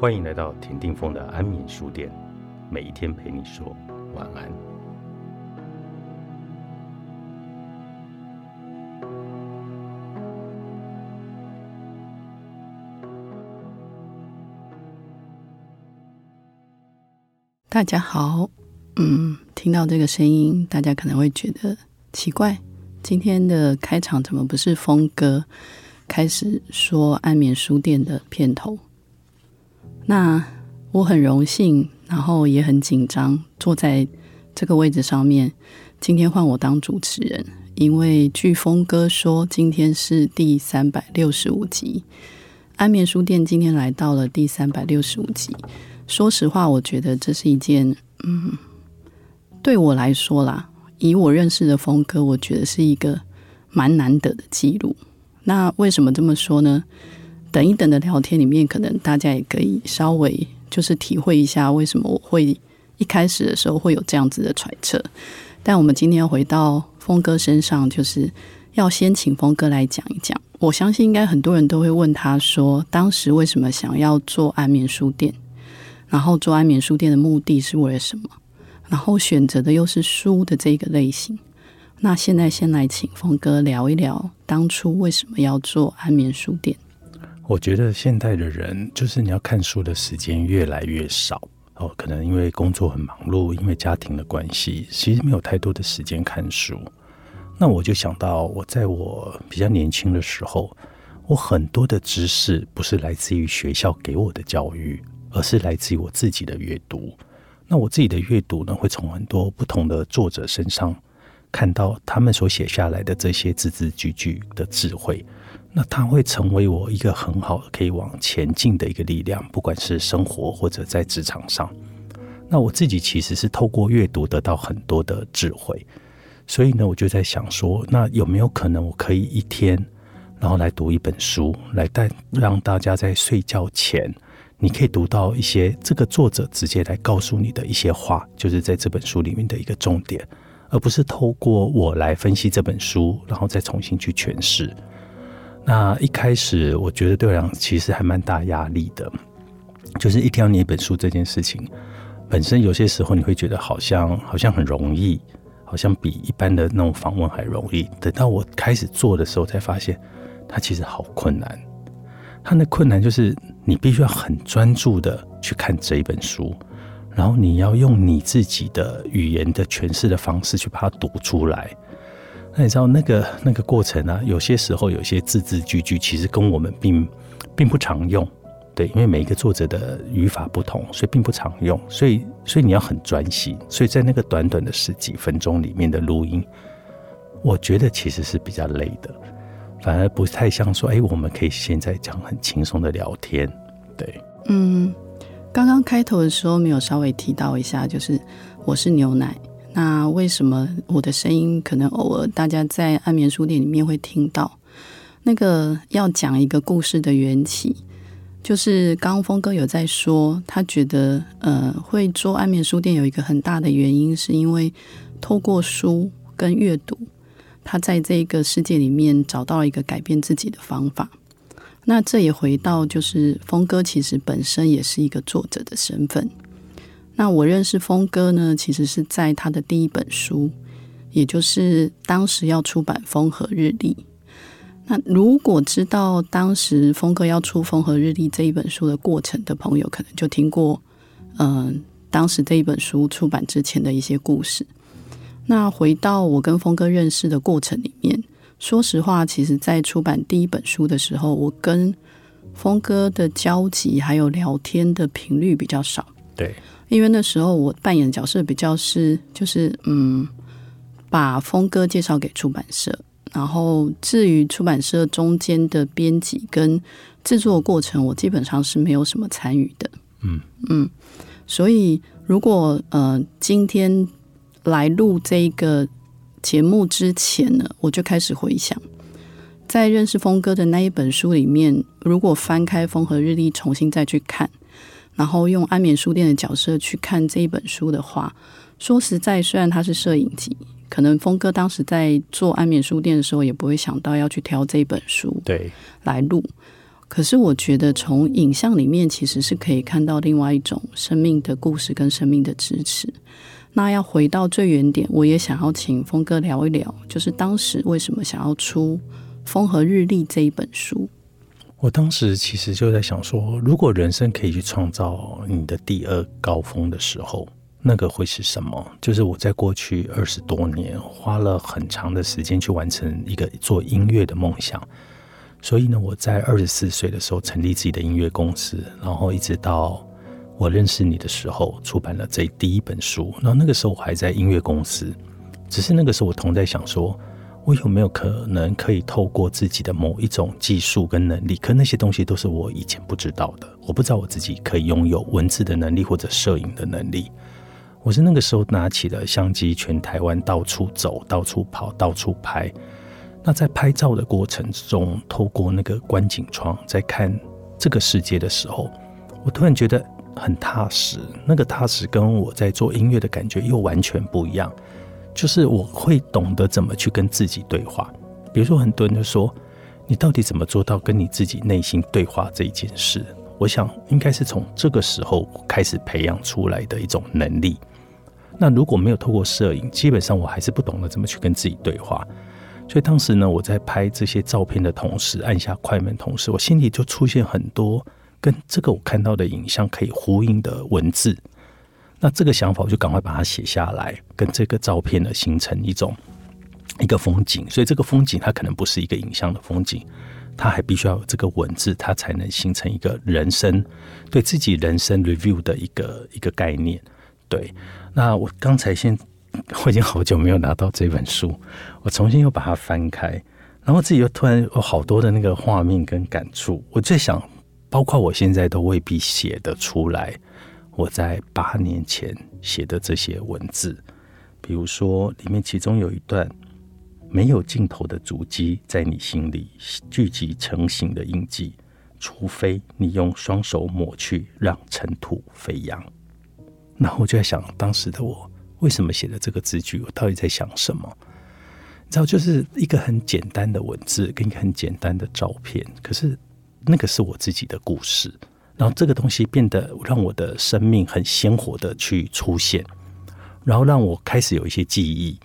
欢迎来到田定峰的安眠书店，每一天陪你说晚安。大家好，嗯，听到这个声音，大家可能会觉得奇怪，今天的开场怎么不是峰哥开始说安眠书店的片头？那我很荣幸，然后也很紧张，坐在这个位置上面。今天换我当主持人，因为据峰哥说，今天是第三百六十五集，安眠书店今天来到了第三百六十五集。说实话，我觉得这是一件，嗯，对我来说啦，以我认识的峰哥，我觉得是一个蛮难得的记录。那为什么这么说呢？等一等的聊天里面，可能大家也可以稍微就是体会一下，为什么我会一开始的时候会有这样子的揣测。但我们今天要回到峰哥身上，就是要先请峰哥来讲一讲。我相信应该很多人都会问他说，当时为什么想要做安眠书店？然后做安眠书店的目的是为了什么？然后选择的又是书的这个类型。那现在先来请峰哥聊一聊，当初为什么要做安眠书店？我觉得现代的人就是你要看书的时间越来越少哦，可能因为工作很忙碌，因为家庭的关系，其实没有太多的时间看书。那我就想到，我在我比较年轻的时候，我很多的知识不是来自于学校给我的教育。而是来自于我自己的阅读。那我自己的阅读呢，会从很多不同的作者身上看到他们所写下来的这些字字句句的智慧。那它会成为我一个很好的可以往前进的一个力量，不管是生活或者在职场上。那我自己其实是透过阅读得到很多的智慧。所以呢，我就在想说，那有没有可能我可以一天，然后来读一本书，来带让大家在睡觉前。你可以读到一些这个作者直接来告诉你的一些话，就是在这本书里面的一个重点，而不是透过我来分析这本书，然后再重新去诠释。那一开始我觉得对我来讲其实还蛮大压力的，就是一天要念一本书这件事情本身，有些时候你会觉得好像好像很容易，好像比一般的那种访问还容易。等到我开始做的时候，才发现它其实好困难。它的困难就是。你必须要很专注的去看这一本书，然后你要用你自己的语言的诠释的方式去把它读出来。那你知道那个那个过程呢？有些时候有些字字句句其实跟我们并并不常用，对，因为每一个作者的语法不同，所以并不常用。所以所以你要很专心。所以在那个短短的十几分钟里面的录音，我觉得其实是比较累的。反而不太像说，哎，我们可以现在讲很轻松的聊天，对。嗯，刚刚开头的时候没有稍微提到一下，就是我是牛奶。那为什么我的声音可能偶尔大家在安眠书店里面会听到？那个要讲一个故事的缘起，就是刚刚峰哥有在说，他觉得呃会做安眠书店有一个很大的原因，是因为透过书跟阅读。他在这个世界里面找到了一个改变自己的方法。那这也回到，就是峰哥其实本身也是一个作者的身份。那我认识峰哥呢，其实是在他的第一本书，也就是当时要出版《风和日丽》。那如果知道当时峰哥要出《风和日丽》这一本书的过程的朋友，可能就听过，嗯，当时这一本书出版之前的一些故事。那回到我跟峰哥认识的过程里面，说实话，其实，在出版第一本书的时候，我跟峰哥的交集还有聊天的频率比较少。对，因为那时候我扮演的角色比较是，就是嗯，把峰哥介绍给出版社，然后至于出版社中间的编辑跟制作过程，我基本上是没有什么参与的。嗯嗯，所以如果呃今天。来录这一个节目之前呢，我就开始回想，在认识峰哥的那一本书里面，如果翻开《风和日丽》重新再去看，然后用安眠书店的角色去看这一本书的话，说实在，虽然它是摄影集，可能峰哥当时在做安眠书店的时候，也不会想到要去挑这本书对来录。可是我觉得从影像里面其实是可以看到另外一种生命的故事跟生命的支持。那要回到最原点，我也想要请峰哥聊一聊，就是当时为什么想要出《风和日丽》这一本书。我当时其实就在想说，如果人生可以去创造你的第二高峰的时候，那个会是什么？就是我在过去二十多年花了很长的时间去完成一个做音乐的梦想。所以呢，我在二十四岁的时候成立自己的音乐公司，然后一直到我认识你的时候，出版了这第一本书。然后那个时候我还在音乐公司，只是那个时候我同在想说。我有没有可能可以透过自己的某一种技术跟能力？可那些东西都是我以前不知道的。我不知道我自己可以拥有文字的能力或者摄影的能力。我是那个时候拿起了相机，全台湾到处走、到处跑、到处拍。那在拍照的过程中，透过那个观景窗在看这个世界的时候，我突然觉得很踏实。那个踏实跟我在做音乐的感觉又完全不一样。就是我会懂得怎么去跟自己对话，比如说很多人就说，你到底怎么做到跟你自己内心对话这一件事？我想应该是从这个时候开始培养出来的一种能力。那如果没有透过摄影，基本上我还是不懂得怎么去跟自己对话。所以当时呢，我在拍这些照片的同时，按下快门同时，我心里就出现很多跟这个我看到的影像可以呼应的文字。那这个想法，我就赶快把它写下来，跟这个照片呢形成一种一个风景。所以这个风景它可能不是一个影像的风景，它还必须要有这个文字，它才能形成一个人生对自己人生 review 的一个一个概念。对，那我刚才先我已经好久没有拿到这本书，我重新又把它翻开，然后自己又突然有好多的那个画面跟感触。我在想，包括我现在都未必写得出来。我在八年前写的这些文字，比如说里面其中有一段没有尽头的足迹，在你心里聚集成型的印记，除非你用双手抹去，让尘土飞扬。然后我就在想，当时的我为什么写的这个字句？我到底在想什么？你知道，就是一个很简单的文字，跟一个很简单的照片，可是那个是我自己的故事。然后这个东西变得让我的生命很鲜活的去出现，然后让我开始有一些记忆。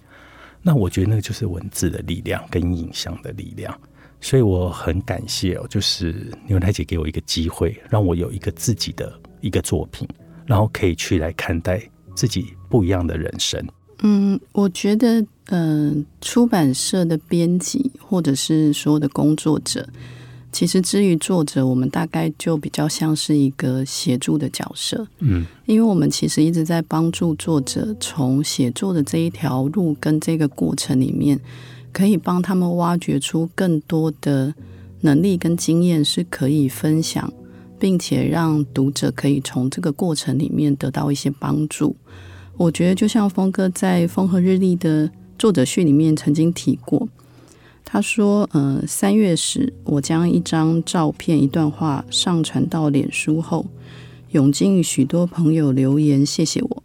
那我觉得那个就是文字的力量跟影像的力量，所以我很感谢哦，就是牛奶姐给我一个机会，让我有一个自己的一个作品，然后可以去来看待自己不一样的人生。嗯，我觉得，嗯，出版社的编辑或者是所有的工作者。其实，至于作者，我们大概就比较像是一个协助的角色，嗯，因为我们其实一直在帮助作者从写作的这一条路跟这个过程里面，可以帮他们挖掘出更多的能力跟经验，是可以分享，并且让读者可以从这个过程里面得到一些帮助。我觉得，就像峰哥在《风和日丽》的作者序里面曾经提过。他说：“呃，三月时，我将一张照片、一段话上传到脸书后，涌进许多朋友留言，谢谢我。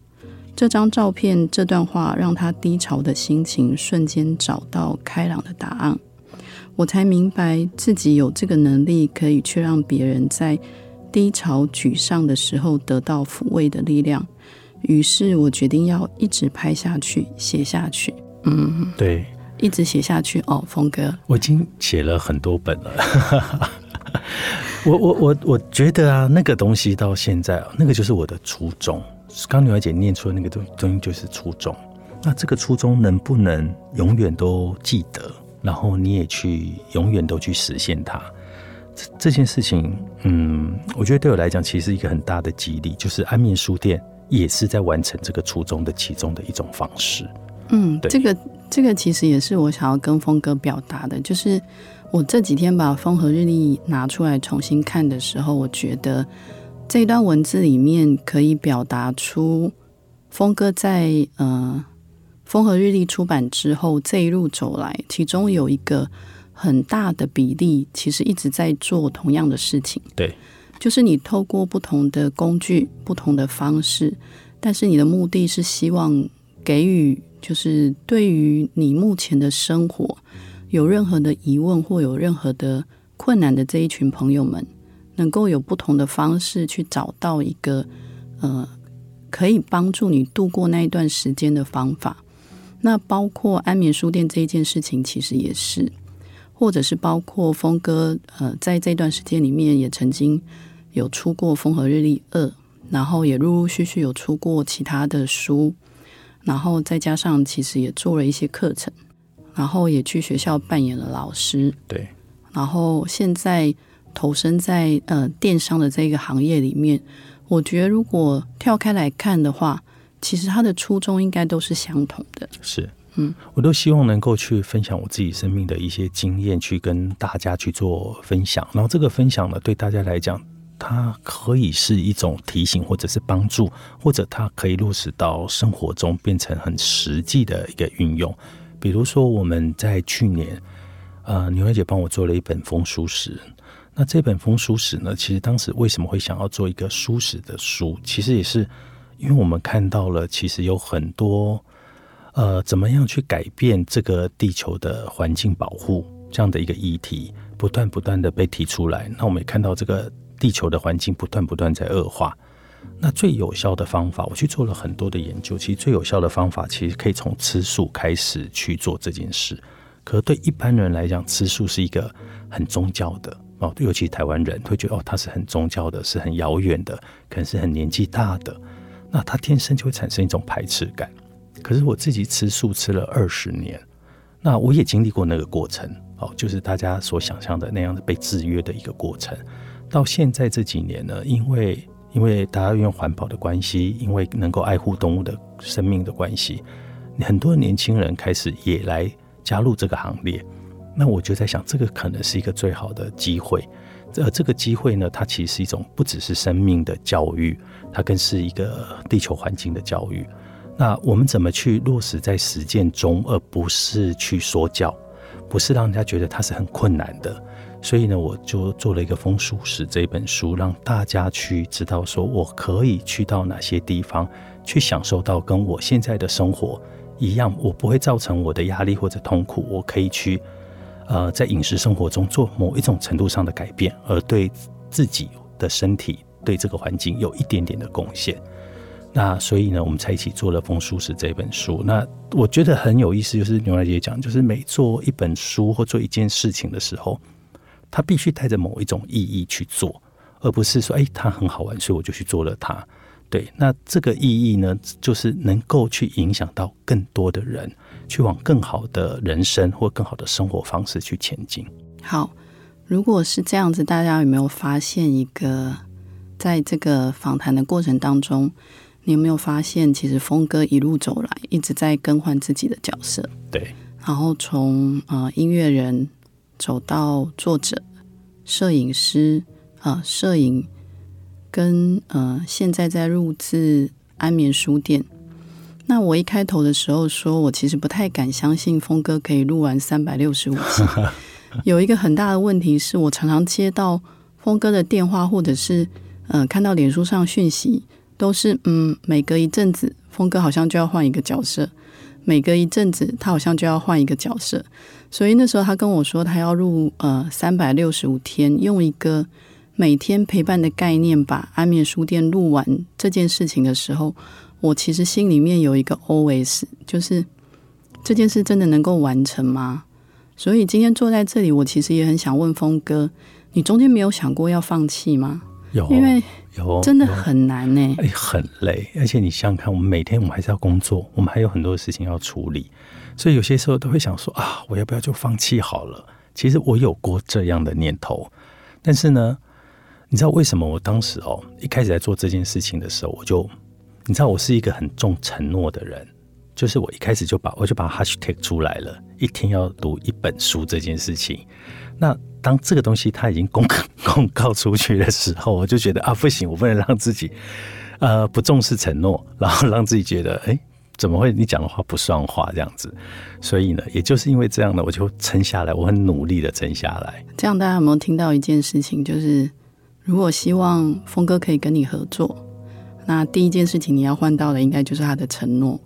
这张照片、这段话让他低潮的心情瞬间找到开朗的答案。我才明白自己有这个能力，可以去让别人在低潮、沮丧的时候得到抚慰的力量。于是我决定要一直拍下去、写下去。嗯，对。”一直写下去哦，峰哥，我已经写了很多本了。我我我我觉得啊，那个东西到现在，那个就是我的初衷。刚女儿姐念出的那个东东西就是初衷。那这个初衷能不能永远都记得？然后你也去永远都去实现它？这这件事情，嗯，我觉得对我来讲，其实一个很大的激励，就是安眠书店也是在完成这个初衷的其中的一种方式。嗯，这个。这个其实也是我想要跟峰哥表达的，就是我这几天把《风和日丽》拿出来重新看的时候，我觉得这一段文字里面可以表达出峰哥在呃《风和日丽》出版之后这一路走来，其中有一个很大的比例，其实一直在做同样的事情。对，就是你透过不同的工具、不同的方式，但是你的目的是希望给予。就是对于你目前的生活有任何的疑问或有任何的困难的这一群朋友们，能够有不同的方式去找到一个呃，可以帮助你度过那一段时间的方法。那包括安眠书店这一件事情，其实也是，或者是包括峰哥呃，在这段时间里面也曾经有出过《风和日丽二》，然后也陆陆续续有出过其他的书，然后再加上其实也做了一些课程，然后也去学校扮演了老师。对。然后现在投身在呃电商的这个行业里面，我觉得如果跳开来看的话，其实他的初衷应该都是相同的。是，嗯，我都希望能够去分享我自己生命的一些经验，去跟大家去做分享。然后这个分享呢，对大家来讲，它可以是一种提醒，或者是帮助，或者它可以落实到生活中，变成很实际的一个运用。比如说我们在去年。呃，牛小姐帮我做了一本风书史。那这本风书史呢，其实当时为什么会想要做一个书史的书？其实也是因为我们看到了，其实有很多呃，怎么样去改变这个地球的环境保护这样的一个议题，不断不断的被提出来。那我们也看到这个地球的环境不断不断在恶化。那最有效的方法，我去做了很多的研究。其实最有效的方法，其实可以从吃素开始去做这件事。可是对一般人来讲，吃素是一个很宗教的哦，尤其台湾人会觉得哦，它是很宗教的，是很遥远的，可能是很年纪大的，那他天生就会产生一种排斥感。可是我自己吃素吃了二十年，那我也经历过那个过程哦，就是大家所想象的那样的被制约的一个过程。到现在这几年呢，因为因为大家用环保的关系，因为能够爱护动物的生命的关系，很多年轻人开始也来。加入这个行列，那我就在想，这个可能是一个最好的机会。呃，这个机会呢，它其实是一种不只是生命的教育，它更是一个地球环境的教育。那我们怎么去落实在实践中，而不是去说教，不是让人家觉得它是很困难的？所以呢，我就做了一个《风书史》这本书，让大家去知道，说我可以去到哪些地方，去享受到跟我现在的生活。一样，我不会造成我的压力或者痛苦。我可以去，呃，在饮食生活中做某一种程度上的改变，而对自己的身体、对这个环境有一点点的贡献。那所以呢，我们才一起做了《风书史》这本书。那我觉得很有意思，就是牛奶姐讲，就是每做一本书或做一件事情的时候，他必须带着某一种意义去做，而不是说，哎，它很好玩，所以我就去做了它。对，那这个意义呢，就是能够去影响到更多的人，去往更好的人生或更好的生活方式去前进。好，如果是这样子，大家有没有发现一个，在这个访谈的过程当中，你有没有发现，其实峰哥一路走来一直在更换自己的角色？对，然后从呃音乐人走到作者、摄影师啊，摄影。跟呃，现在在录制安眠书店。那我一开头的时候说，我其实不太敢相信峰哥可以录完三百六十五集。有一个很大的问题是我常常接到峰哥的电话，或者是嗯看到脸书上讯息，都是嗯每隔一阵子峰哥好像就要换一个角色，每隔一阵子他好像就要换一个角色。所以那时候他跟我说他要录呃三百六十五天，用一个。每天陪伴的概念，把安眠书店录完这件事情的时候，我其实心里面有一个 OS，就是这件事真的能够完成吗？所以今天坐在这里，我其实也很想问峰哥，你中间没有想过要放弃吗？有，因为有真的很难呢，哎，很累，而且你想想看，我们每天我们还是要工作，我们还有很多事情要处理，所以有些时候都会想说啊，我要不要就放弃好了？其实我有过这样的念头，但是呢。你知道为什么我当时哦一开始在做这件事情的时候，我就你知道我是一个很重承诺的人，就是我一开始就把我就把 hashtag 出来了，一天要读一本书这件事情。那当这个东西它已经公 公告出去的时候，我就觉得啊不行，我不能让自己呃不重视承诺，然后让自己觉得哎怎么会你讲的话不算话这样子。所以呢，也就是因为这样呢，我就撑下来，我很努力的撑下来。这样大家有没有听到一件事情，就是？如果希望峰哥可以跟你合作，那第一件事情你要换到的应该就是他的承诺。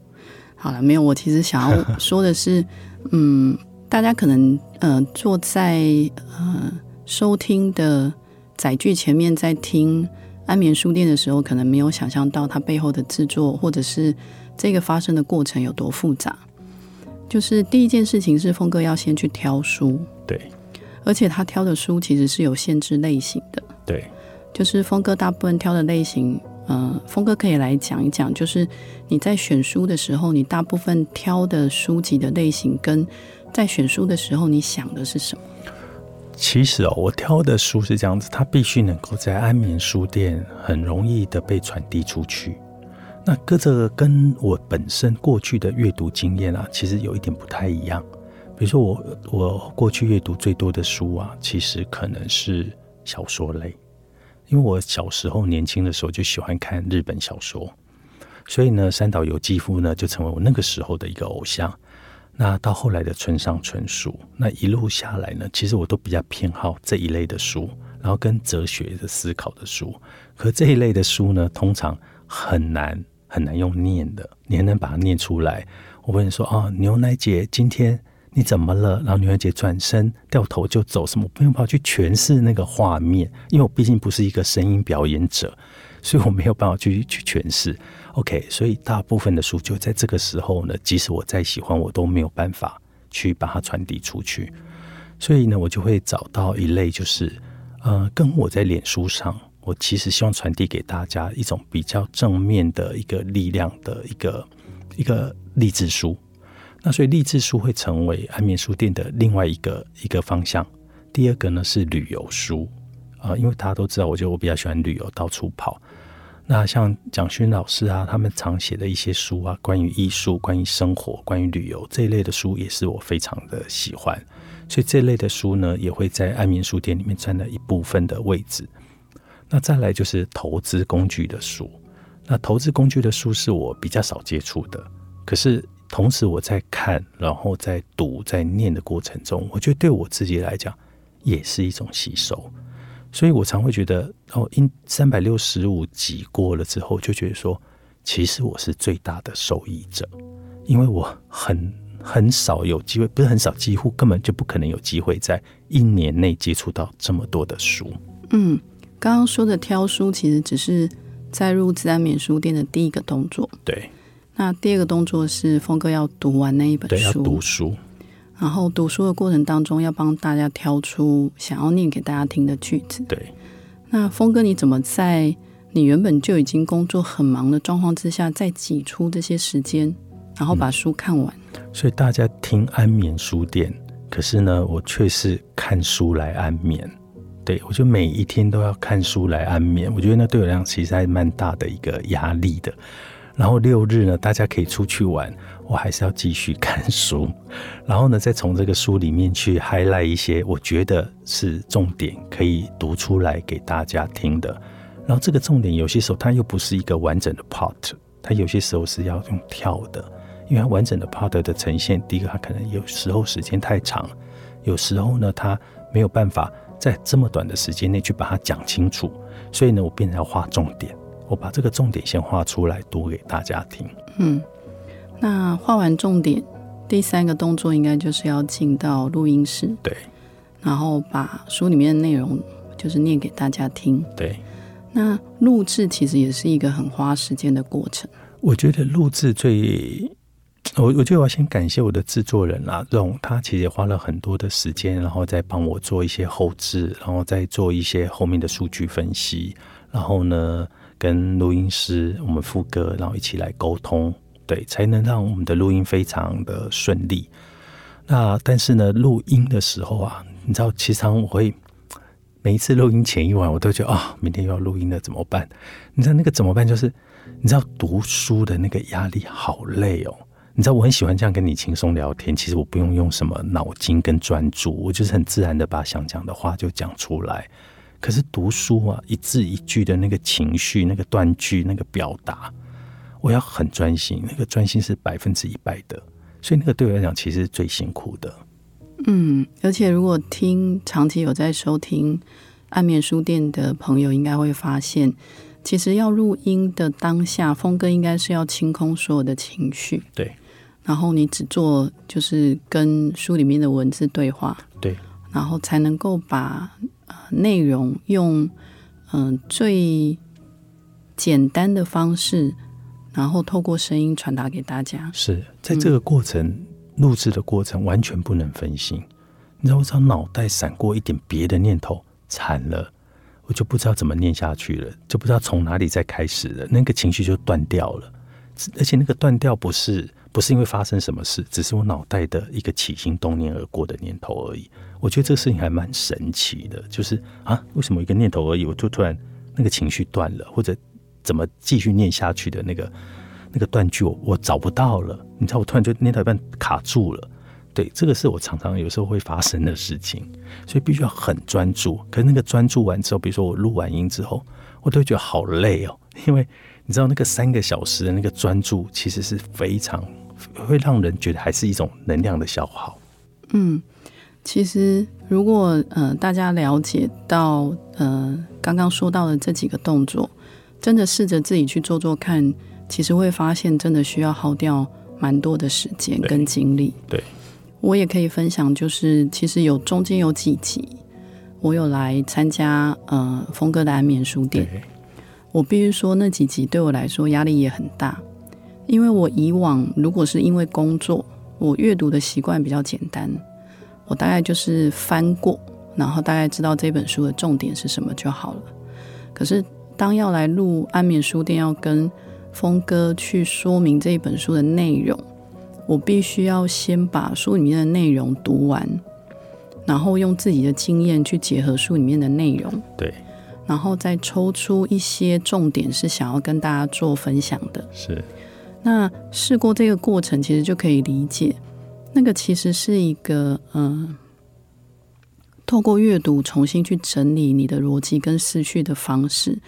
好了，没有，我其实想要说的是，嗯，大家可能呃坐在呃收听的载具前面在听安眠书店的时候，可能没有想象到它背后的制作，或者是这个发生的过程有多复杂。就是第一件事情是峰哥要先去挑书，对，而且他挑的书其实是有限制类型的。对，就是峰哥大部分挑的类型，呃，峰哥可以来讲一讲，就是你在选书的时候，你大部分挑的书籍的类型，跟在选书的时候你想的是什么？其实哦，我挑的书是这样子，它必须能够在安眠书店很容易的被传递出去。那跟这个跟我本身过去的阅读经验啊，其实有一点不太一样。比如说我我过去阅读最多的书啊，其实可能是小说类，因为我小时候年轻的时候就喜欢看日本小说，所以呢，三岛由纪夫呢就成为我那个时候的一个偶像。那到后来的村上春树，那一路下来呢，其实我都比较偏好这一类的书，然后跟哲学的思考的书。可这一类的书呢，通常很难。很难用念的，你还能把它念出来？我问你说啊，牛奶姐今天你怎么了？然后牛奶姐转身掉头就走，什么不用跑去诠释那个画面？因为我毕竟不是一个声音表演者，所以我没有办法去去诠释。OK，所以大部分的书就在这个时候呢，即使我再喜欢，我都没有办法去把它传递出去。所以呢，我就会找到一类，就是呃，跟我在脸书上。我其实希望传递给大家一种比较正面的一个力量的一个一个励志书。那所以励志书会成为安眠书店的另外一个一个方向。第二个呢是旅游书啊，因为大家都知道，我觉得我比较喜欢旅游，到处跑。那像蒋勋老师啊，他们常写的一些书啊，关于艺术、关于生活、关于旅游这一类的书，也是我非常的喜欢。所以这类的书呢，也会在爱民书店里面占了一部分的位置。那再来就是投资工具的书，那投资工具的书是我比较少接触的，可是同时我在看，然后在读，在念的过程中，我觉得对我自己来讲也是一种吸收，所以我常会觉得，哦，因三百六十五集过了之后，就觉得说，其实我是最大的受益者，因为我很很少有机会，不是很少，几乎根本就不可能有机会在一年内接触到这么多的书，嗯。刚刚说的挑书，其实只是在入自然免书店的第一个动作。对。那第二个动作是峰哥要读完那一本书。读书。然后读书的过程当中，要帮大家挑出想要念给大家听的句子。对。那峰哥，你怎么在你原本就已经工作很忙的状况之下，再挤出这些时间，然后把书看完？所以大家听安眠书店，可是呢，我却是看书来安眠。对，我就每一天都要看书来安眠。我觉得那对我来讲其实还蛮大的一个压力的。然后六日呢，大家可以出去玩，我还是要继续看书。然后呢，再从这个书里面去 highlight 一些我觉得是重点，可以读出来给大家听的。然后这个重点有些时候它又不是一个完整的 part，它有些时候是要用跳的，因为它完整的 part 的呈现，第一个它可能有时候时间太长，有时候呢它没有办法。在这么短的时间内去把它讲清楚，所以呢，我变成要画重点。我把这个重点先画出来，读给大家听。嗯，那画完重点，第三个动作应该就是要进到录音室，对，然后把书里面的内容就是念给大家听。对，那录制其实也是一个很花时间的过程。我觉得录制最。我我觉得我要先感谢我的制作人啦，这种他其实也花了很多的时间，然后再帮我做一些后置，然后再做一些后面的数据分析，然后呢跟录音师我们副歌，然后一起来沟通，对，才能让我们的录音非常的顺利。那但是呢，录音的时候啊，你知道，其实我会每一次录音前一晚，我都觉得啊，明天又要录音了，怎么办？你知道那个怎么办？就是你知道读书的那个压力好累哦。你知道我很喜欢这样跟你轻松聊天，其实我不用用什么脑筋跟专注，我就是很自然的把想讲的话就讲出来。可是读书啊，一字一句的那个情绪、那个断句、那个表达，我要很专心，那个专心是百分之一百的，所以那个对我来讲其实是最辛苦的。嗯，而且如果听长期有在收听暗面书店的朋友，应该会发现。其实要录音的当下，峰哥应该是要清空所有的情绪，对。然后你只做就是跟书里面的文字对话，对。然后才能够把呃内容用嗯、最简单的方式，然后透过声音传达给大家。是在这个过程录制的过程完全不能分心。你知道，我只要脑袋闪过一点别的念头，惨了，我就不知道怎么念下去了，就不知道从哪里再开始了，那个情绪就断掉了。而且那个断掉不是不是因为发生什么事，只是我脑袋的一个起心动念而过的念头而已。我觉得这个事情还蛮神奇的，就是啊，为什么一个念头而已，我就突然那个情绪断了，或者怎么继续念下去的那个那个断句我我找不到了。你知道，我突然就念到一半卡住了。对，这个是我常常有时候会发生的事情，所以必须要很专注。可是那个专注完之后，比如说我录完音之后，我都会觉得好累哦，因为你知道那个三个小时的那个专注，其实是非常会让人觉得还是一种能量的消耗。嗯，其实如果呃大家了解到呃刚刚说到的这几个动作，真的试着自己去做做看，其实会发现真的需要耗掉蛮多的时间跟精力。对。我也可以分享，就是其实有中间有几集，我有来参加呃峰哥的安眠书店。我必须说，那几集对我来说压力也很大，因为我以往如果是因为工作，我阅读的习惯比较简单，我大概就是翻过，然后大概知道这本书的重点是什么就好了。可是当要来录安眠书店，要跟峰哥去说明这一本书的内容。我必须要先把书里面的内容读完，然后用自己的经验去结合书里面的内容，对，然后再抽出一些重点是想要跟大家做分享的。是，那试过这个过程，其实就可以理解，那个其实是一个嗯，透过阅读重新去整理你的逻辑跟思绪的方式。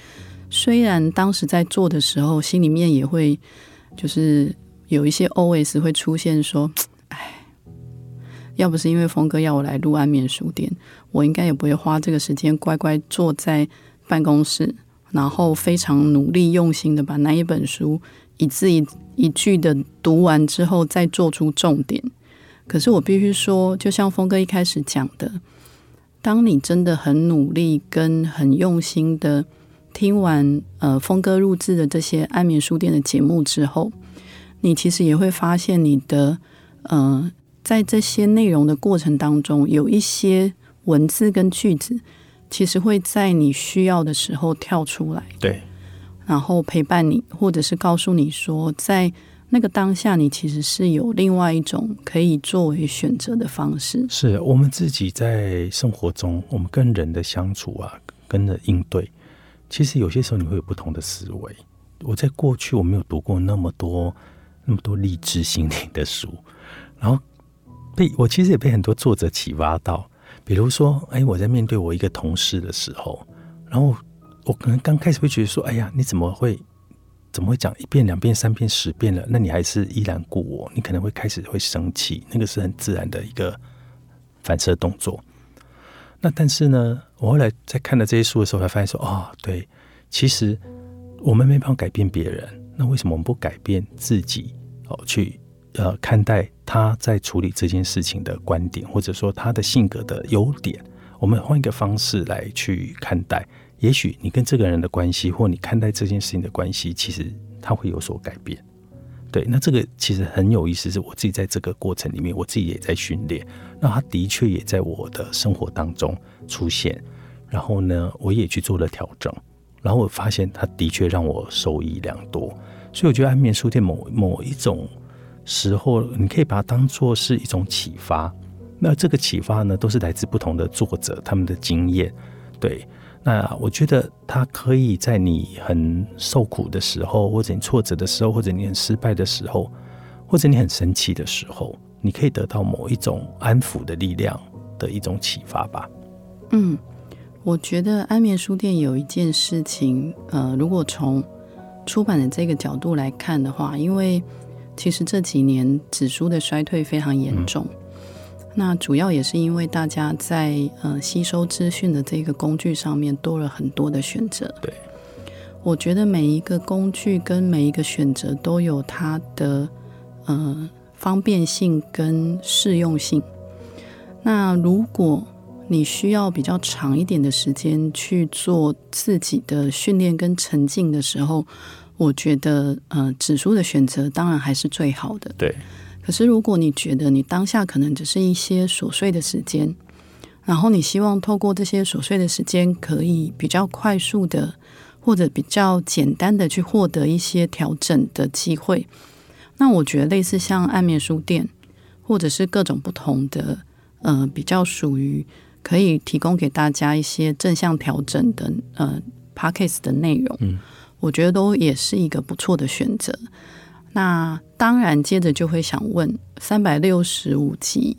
虽然当时在做的时候，心里面也会就是。有一些 OS 会出现说：“哎，要不是因为峰哥要我来录安眠书店，我应该也不会花这个时间乖乖坐在办公室，然后非常努力用心的把那一本书一字一一句的读完之后，再做出重点。可是我必须说，就像峰哥一开始讲的，当你真的很努力跟很用心的听完呃峰哥录制的这些安眠书店的节目之后。”你其实也会发现，你的呃，在这些内容的过程当中，有一些文字跟句子，其实会在你需要的时候跳出来，对，然后陪伴你，或者是告诉你说，在那个当下，你其实是有另外一种可以作为选择的方式。是我们自己在生活中，我们跟人的相处啊，跟的应对，其实有些时候你会有不同的思维。我在过去我没有读过那么多。那么多励志心灵的书，然后被我其实也被很多作者启发到，比如说，哎，我在面对我一个同事的时候，然后我可能刚开始会觉得说，哎呀，你怎么会怎么会讲一遍、两遍、三遍、十遍了？那你还是依然顾我？你可能会开始会生气，那个是很自然的一个反射动作。那但是呢，我后来在看了这些书的时候，才发现说，哦，对，其实我们没办法改变别人。那为什么我们不改变自己哦？去呃看待他在处理这件事情的观点，或者说他的性格的优点，我们换一个方式来去看待，也许你跟这个人的关系，或你看待这件事情的关系，其实他会有所改变。对，那这个其实很有意思，是我自己在这个过程里面，我自己也在训练。那他的确也在我的生活当中出现，然后呢，我也去做了调整。然后我发现，他的确让我受益良多，所以我觉得安眠书店某某一种时候，你可以把它当做是一种启发。那这个启发呢，都是来自不同的作者他们的经验。对，那我觉得他可以在你很受苦的时候，或者你挫折的时候，或者你很失败的时候，或者你很生气的时候，你可以得到某一种安抚的力量的一种启发吧。嗯。我觉得安眠书店有一件事情，呃，如果从出版的这个角度来看的话，因为其实这几年纸书的衰退非常严重，那主要也是因为大家在呃吸收资讯的这个工具上面多了很多的选择。对，我觉得每一个工具跟每一个选择都有它的呃方便性跟适用性。那如果你需要比较长一点的时间去做自己的训练跟沉浸的时候，我觉得呃，指数的选择当然还是最好的。对。可是如果你觉得你当下可能只是一些琐碎的时间，然后你希望透过这些琐碎的时间，可以比较快速的或者比较简单的去获得一些调整的机会，那我觉得类似像暗面书店，或者是各种不同的呃比较属于。可以提供给大家一些正向调整的呃 p a c k a g e 的内容，嗯，我觉得都也是一个不错的选择。那当然，接着就会想问：三百六十五集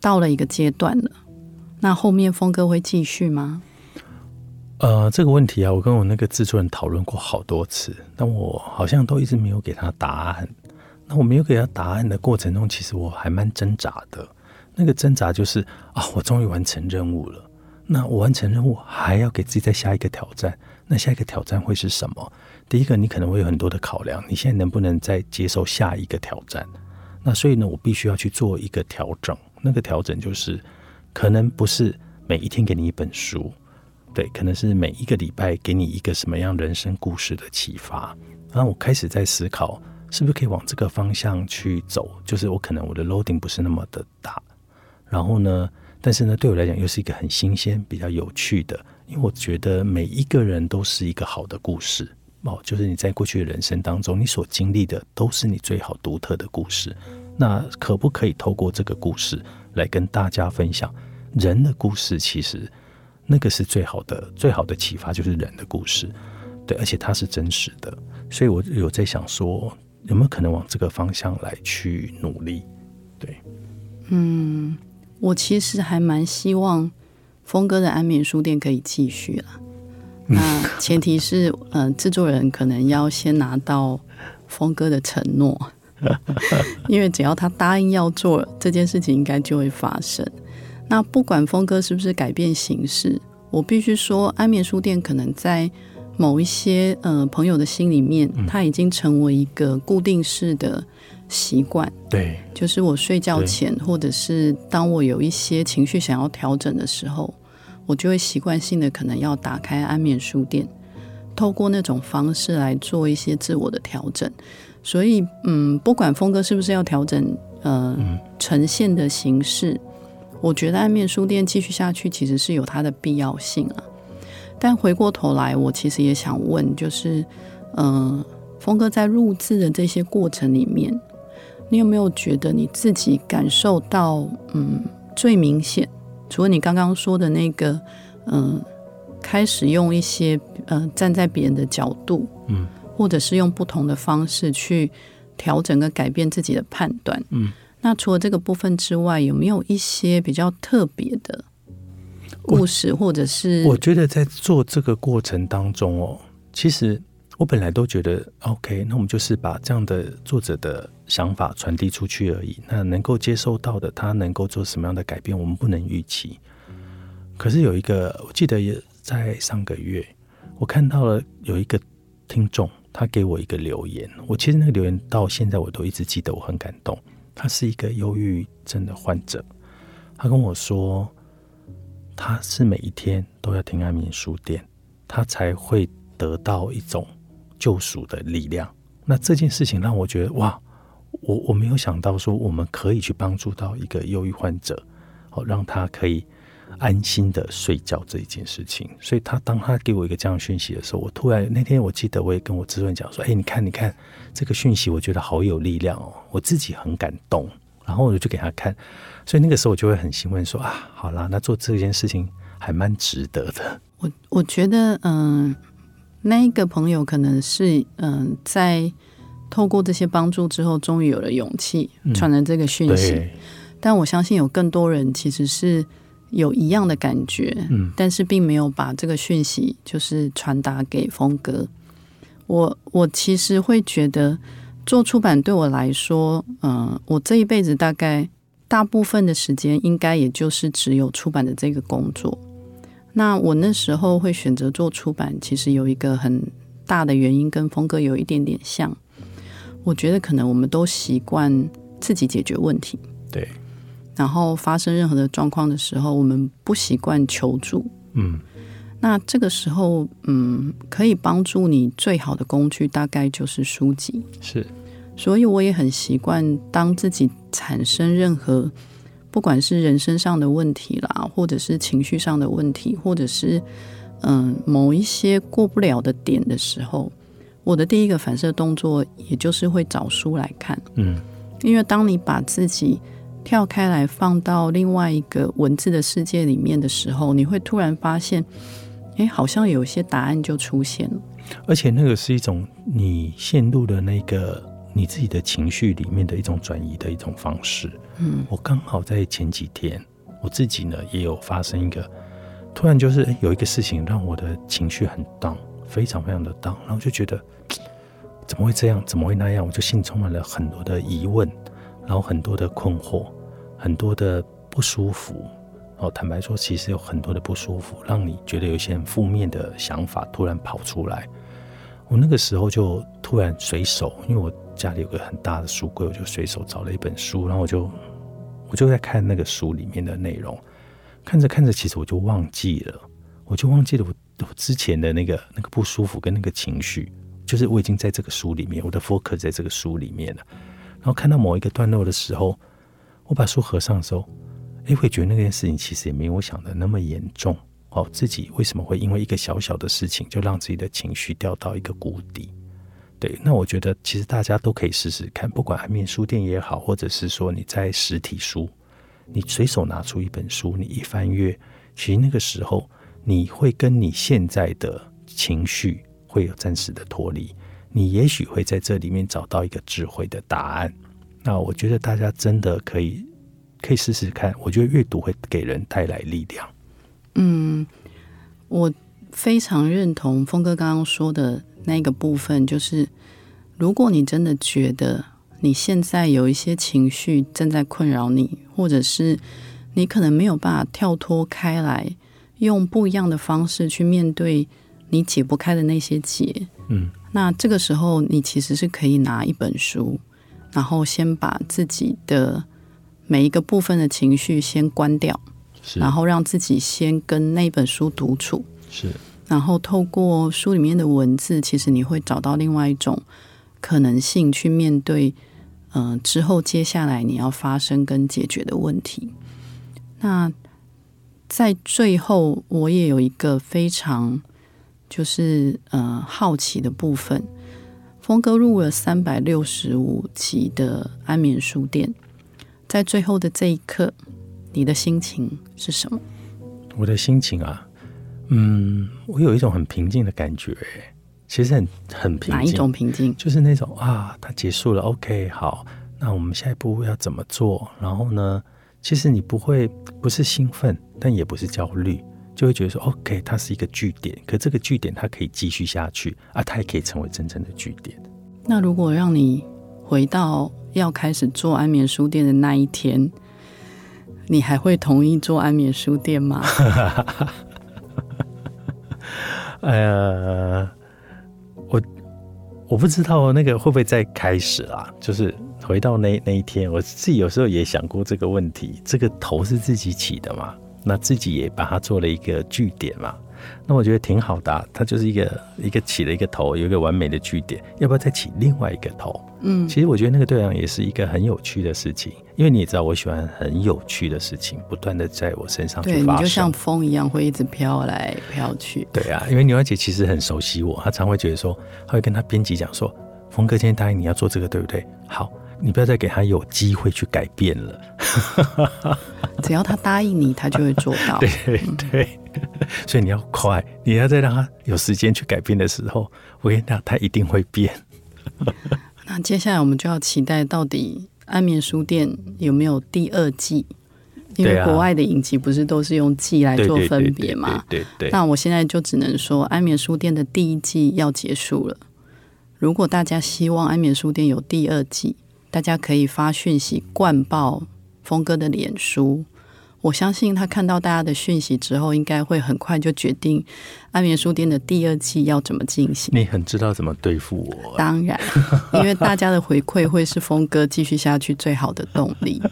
到了一个阶段了，那后面峰哥会继续吗？呃，这个问题啊，我跟我那个制作人讨论过好多次，但我好像都一直没有给他答案。那我没有给他答案的过程中，其实我还蛮挣扎的。那个挣扎就是啊，我终于完成任务了。那我完成任务，还要给自己再下一个挑战。那下一个挑战会是什么？第一个，你可能会有很多的考量。你现在能不能再接受下一个挑战？那所以呢，我必须要去做一个调整。那个调整就是，可能不是每一天给你一本书，对，可能是每一个礼拜给你一个什么样人生故事的启发。然后我开始在思考，是不是可以往这个方向去走？就是我可能我的 loading 不是那么的大。然后呢？但是呢，对我来讲又是一个很新鲜、比较有趣的，因为我觉得每一个人都是一个好的故事哦，就是你在过去的人生当中，你所经历的都是你最好独特的故事。那可不可以透过这个故事来跟大家分享人的故事？其实那个是最好的、最好的启发，就是人的故事。对，而且它是真实的，所以我有在想说，有没有可能往这个方向来去努力？对，嗯。我其实还蛮希望峰哥的安眠书店可以继续了，那前提是，呃，制作人可能要先拿到峰哥的承诺，因为只要他答应要做这件事情，应该就会发生。那不管峰哥是不是改变形式，我必须说，安眠书店可能在某一些呃朋友的心里面，它已经成为一个固定式的。习惯对，就是我睡觉前，或者是当我有一些情绪想要调整的时候，我就会习惯性的可能要打开安眠书店，透过那种方式来做一些自我的调整。所以，嗯，不管峰哥是不是要调整，呃，呈现的形式，我觉得安面书店继续下去其实是有它的必要性啊。但回过头来，我其实也想问，就是，嗯，峰哥在录制的这些过程里面。你有没有觉得你自己感受到，嗯，最明显？除了你刚刚说的那个，嗯，开始用一些，呃，站在别人的角度，嗯，或者是用不同的方式去调整跟改变自己的判断，嗯，那除了这个部分之外，有没有一些比较特别的故事，或者是？我觉得在做这个过程当中哦，其实。我本来都觉得 OK，那我们就是把这样的作者的想法传递出去而已。那能够接受到的，他能够做什么样的改变，我们不能预期。可是有一个，我记得也在上个月，我看到了有一个听众，他给我一个留言。我其实那个留言到现在我都一直记得，我很感动。他是一个忧郁症的患者，他跟我说，他是每一天都要听安眠书店，他才会得到一种。救赎的力量，那这件事情让我觉得哇，我我没有想到说我们可以去帮助到一个忧郁患者，哦，让他可以安心的睡觉这一件事情。所以他当他给我一个这样讯息的时候，我突然那天我记得我也跟我主任讲说，哎，你看你看这个讯息，我觉得好有力量哦，我自己很感动。然后我就给他看，所以那个时候我就会很兴奋说啊，好啦，那做这件事情还蛮值得的。我我觉得嗯。那一个朋友可能是嗯，在透过这些帮助之后，终于有了勇气传了这个讯息。但我相信有更多人其实是有一样的感觉，嗯，但是并没有把这个讯息就是传达给峰哥。我我其实会觉得做出版对我来说，嗯，我这一辈子大概大部分的时间，应该也就是只有出版的这个工作。那我那时候会选择做出版，其实有一个很大的原因，跟峰哥有一点点像。我觉得可能我们都习惯自己解决问题，对。然后发生任何的状况的时候，我们不习惯求助。嗯那这个时候，嗯，可以帮助你最好的工具大概就是书籍。是所以我也很习惯，当自己产生任何不管是人身上的问题啦，或者是情绪上的问题，或者是嗯某一些过不了的点的时候，我的第一个反射动作，也就是会找书来看。嗯因为当你把自己跳开来放到另外一个文字的世界里面的时候，你会突然发现，诶，好像有一些答案就出现了。而且那个是一种你陷入的那个你自己的情绪里面的一种转移的一种方式。嗯我刚好在前几天，我自己呢也有发生一个，突然就是诶有一个事情让我的情绪很 down，非常非常的 down，然后就觉得怎么会这样，怎么会那样，我就心充满了很多的疑问，然后很多的困惑，很多的不舒服。哦，坦白说，其实有很多的不舒服，让你觉得有一些很负面的想法突然跑出来。我那个时候就突然随手，因为我家里有个很大的书柜，我就随手找了一本书，然后我就我就在看那个书里面的内容，看着看着，其实我就忘记了，我就忘记了我之前的那个那个不舒服跟那个情绪，就是我已经在这个书里面，我的 focus 在这个书里面了。然后看到某一个段落的时候，我把书合上的时候，诶，会觉得那件事情其实也没有我想的那么严重。哦，自己为什么会因为一个小小的事情就让自己的情绪掉到一个谷底？对，那我觉得其实大家都可以试试看，不管安眠书店也好，或者是说你在实体书，你随手拿出一本书，你一翻阅，其实那个时候你会跟你现在的情绪会有暂时的脱离，你也许会在这里面找到一个智慧的答案。那我觉得大家真的可以可以试试看，我觉得阅读会给人带来力量。嗯，我非常认同峰哥刚刚说的那个部分，就是如果你真的觉得你现在有一些情绪正在困扰你，或者是你可能没有办法跳脱开来，用不一样的方式去面对你解不开的那些结，嗯，那这个时候你其实是可以拿一本书，然后先把自己的每一个部分的情绪先关掉。是，然后让自己先跟那本书独处，是然后透过书里面的文字，其实你会找到另外一种可能性去面对，嗯、之后接下来你要发生跟解决的问题。那在最后，我也有一个非常就是呃好奇的部分。峰哥入了三百六十五集的安眠书店，在最后的这一刻，你的心情是什么？我的心情啊，嗯，我有一种很平静的感觉，其实很很平静。哪一种平静？就是那种啊，它结束了，OK，好，那我们下一步要怎么做？然后呢，其实你不会不是兴奋，但也不是焦虑，就会觉得说，OK，它是一个据点，可这个据点它可以继续下去啊，它也可以成为真正的据点。那如果让你回到要开始做安眠书店的那一天，你还会同意做安眠书店吗？呃，我我不知道那个会不会再开始啊？就是回到那那一天，我自己有时候也想过这个问题。这个头是自己起的嘛？那自己也把它做了一个据点嘛？那我觉得挺好的、啊，它就是一个一个起了一个头，有一个完美的据点。要不要再起另外一个头？嗯，其实我觉得那个对象也是一个很有趣的事情，因为你也知道，我喜欢很有趣的事情不断的在我身上去发生你。就像风一样，会一直飘来飘去。对啊，因为牛小姐其实很熟悉我，她常会觉得说，她会跟她编辑讲说，峰哥今天答应你要做这个，对不对？好，你不要再给他有机会去改变了。只要他答应你，他就会做到。对对对，所以你要快，你要在让他有时间去改变的时候，我跟你讲，他一定会变。那接下来我们就要期待，到底安眠书店有没有第二季？因为国外的影集不是都是用季来做分别嘛？对对对，那我现在就只能说，安眠书店的第一季要结束了。如果大家希望安眠书店有第二季，大家可以发讯息灌爆峰哥的脸书，我相信他看到大家的讯息之后，应该会很快就决定安眠书店的第二季要怎么进行。你很知道怎么对付我，当然，因为大家的回馈会是峰哥继续下去最好的动力。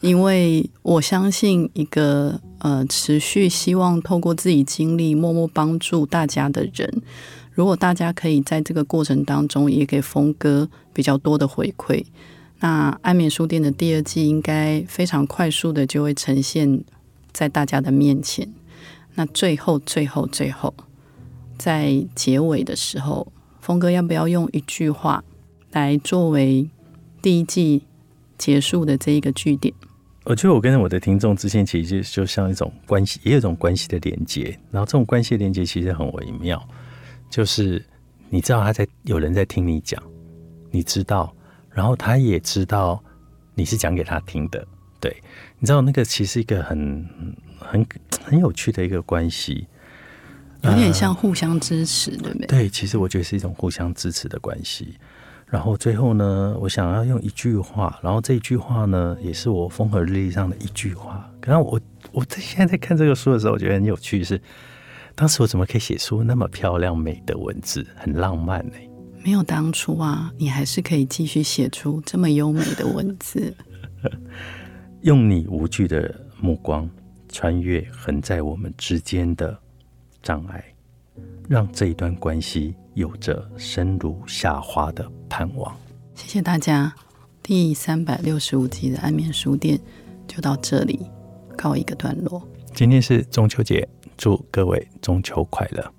因为我相信，一个呃持续希望透过自己经历默默帮助大家的人，如果大家可以在这个过程当中也给峰哥比较多的回馈。那安眠书店的第二季应该非常快速的就会呈现在大家的面前。那最后、最后、最后，在结尾的时候，峰哥要不要用一句话来作为第一季结束的这一个句点？我觉得我跟我的听众之间其实就像一种关系，也有一种关系的连接。然后这种关系的连接其实很微妙，就是你知道他在有人在听你讲，你知道。然后他也知道你是讲给他听的，对，你知道那个其实一个很很很有趣的一个关系，有点像互相支持，对不对？对，其实我觉得是一种互相支持的关系。然后最后呢，我想要用一句话，然后这一句话呢，也是我风和日丽上的一句话。可能我我在现在在看这个书的时候，我觉得很有趣，是当时我怎么可以写出那么漂亮美的文字，很浪漫呢？没有当初啊，你还是可以继续写出这么优美的文字。用你无惧的目光，穿越横在我们之间的障碍，让这一段关系有着生如夏花的盼望。谢谢大家，第三百六十五集的安眠书店就到这里告一个段落。今天是中秋节，祝各位中秋快乐。